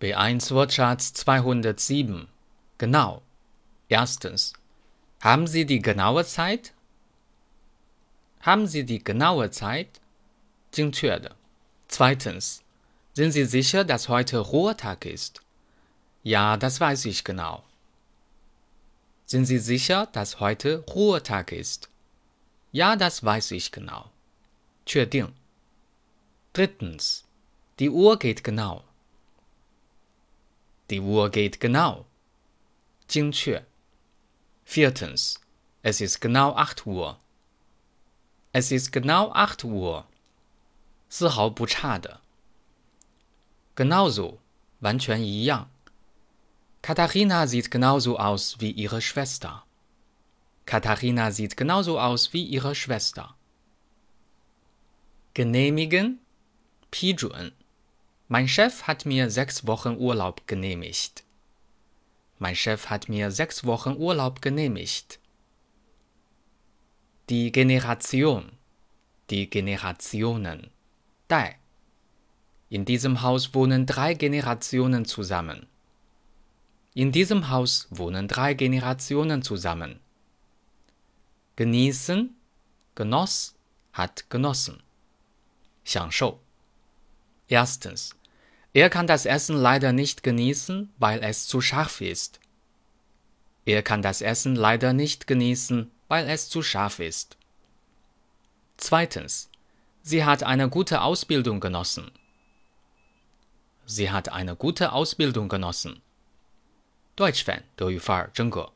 B1 Wortschatz 207 Genau. Erstens. Haben Sie die genaue Zeit? Haben Sie die genaue Zeit? 精确的。Zweitens. Sind Sie sicher, dass heute Ruhetag ist? Ja, das weiß ich genau. Sind Sie sicher, dass heute Ruhetag ist? Ja, das weiß ich genau. 确定。Drittens. Die Uhr geht genau. Die Uhr geht genau. 精确。Viertens. Es ist genau acht Uhr. Es ist genau acht Uhr. 丝毫不差的。Genauso. 完全一样。Katharina sieht genauso aus wie ihre Schwester. Katharina sieht genauso aus wie ihre Schwester. Genehmigen, 批准。 Mein Chef hat mir sechs Wochen Urlaub genehmigt. Mein Chef hat mir sechs Wochen Urlaub genehmigt. Die Generation, die Generationen, Dai. In diesem Haus wohnen drei Generationen zusammen. In diesem Haus wohnen drei Generationen zusammen. Genießen, genoss, hat genossen. 享受. Erstens, Er kann das Essen leider nicht genießen, weil es zu scharf ist. Er kann das Essen leider nicht genießen, weil es zu scharf ist. Zweitens. Sie hat eine gute Ausbildung genossen. Sie hat eine gute Ausbildung genossen. Deutsch Fan 德语范儿真格。